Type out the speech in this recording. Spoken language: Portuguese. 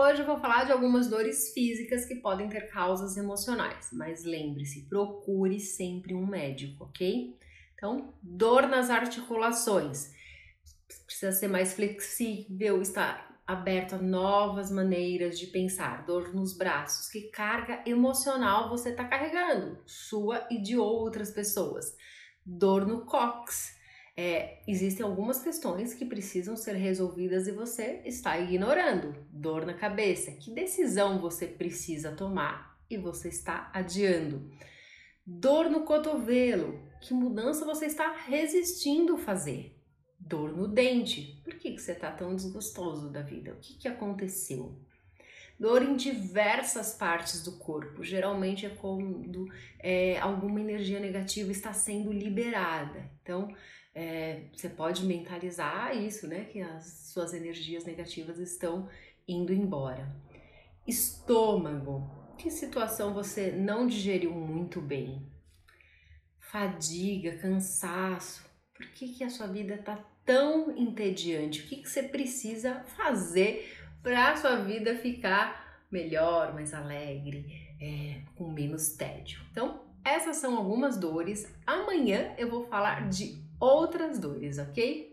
hoje eu vou falar de algumas dores físicas que podem ter causas emocionais, mas lembre-se, procure sempre um médico, ok? Então, dor nas articulações. Precisa ser mais flexível, estar aberto a novas maneiras de pensar. Dor nos braços. Que carga emocional você está carregando? Sua e de outras pessoas. Dor no cox. É, existem algumas questões que precisam ser resolvidas e você está ignorando. Dor na cabeça. Que decisão você precisa tomar e você está adiando? Dor no cotovelo. Que mudança você está resistindo fazer? Dor no dente. Por que, que você está tão desgostoso da vida? O que, que aconteceu? Dor em diversas partes do corpo. Geralmente é quando é, alguma energia negativa está sendo liberada. Então, é, você pode mentalizar isso, né? Que as suas energias negativas estão indo embora. Estômago. Que situação você não digeriu muito bem? fadiga, cansaço. Por que, que a sua vida está tão entediante? O que, que você precisa fazer para a sua vida ficar melhor, mais alegre, é, com menos tédio? Então, essas são algumas dores. Amanhã eu vou falar de outras dores, ok?